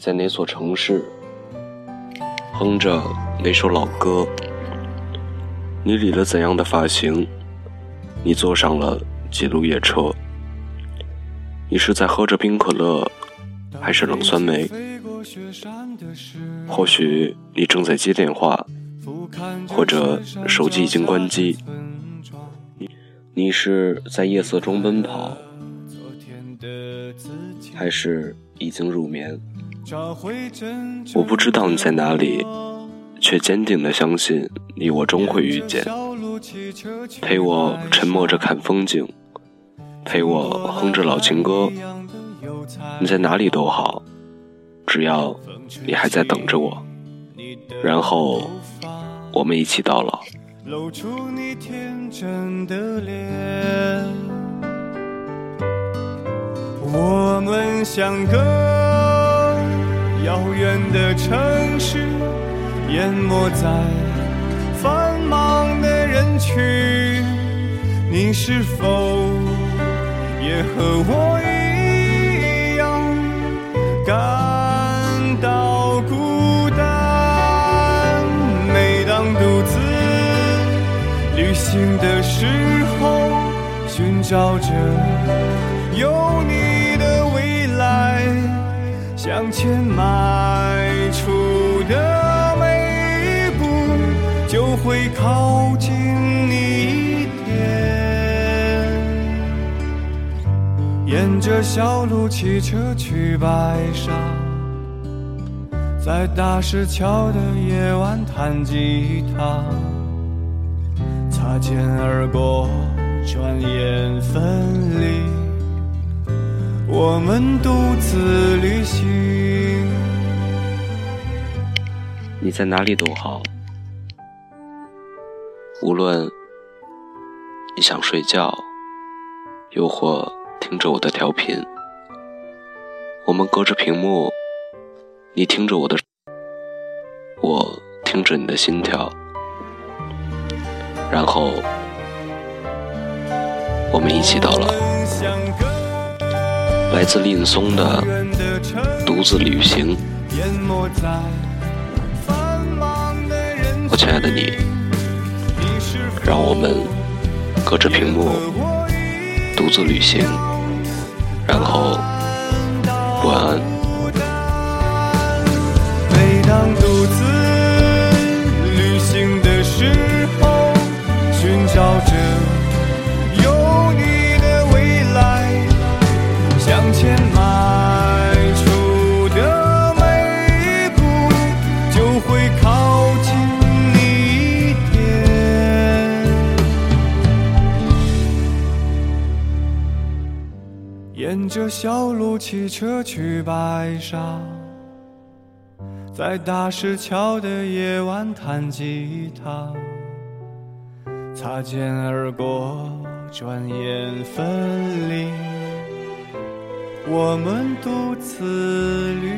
在哪所城市？哼着哪首老歌？你理了怎样的发型？你坐上了几路夜车？你是在喝着冰可乐，还是冷酸梅？或许你正在接电话，或者手机已经关机。你你是在夜色中奔跑，还是已经入眠？我不知道你在哪里，却坚定的相信你我终会遇见。陪我沉默着看风景，陪我哼着老情歌。你在哪里都好，只要你还在等着我。然后我们一起到老。我们相隔。遥远的城市，淹没在繁忙的人群。你是否也和我一样感到孤单？每当独自旅行的时候，寻找着有你。向前迈出的每一步，就会靠近你一点。沿着小路骑车去白沙，在大石桥的夜晚弹吉他，擦肩而过，转眼分离。我们独自旅行。你在哪里都好，无论你想睡觉，又或听着我的调频，我们隔着屏幕，你听着我的，我听着你的心跳，然后我们一起到老。来自令松的独自旅行，我亲爱的你，让我们隔着屏幕独自旅行，然后晚安。会靠近你一点沿着小路骑车去白沙，在大石桥的夜晚弹吉他，擦肩而过，转眼分离，我们独自旅。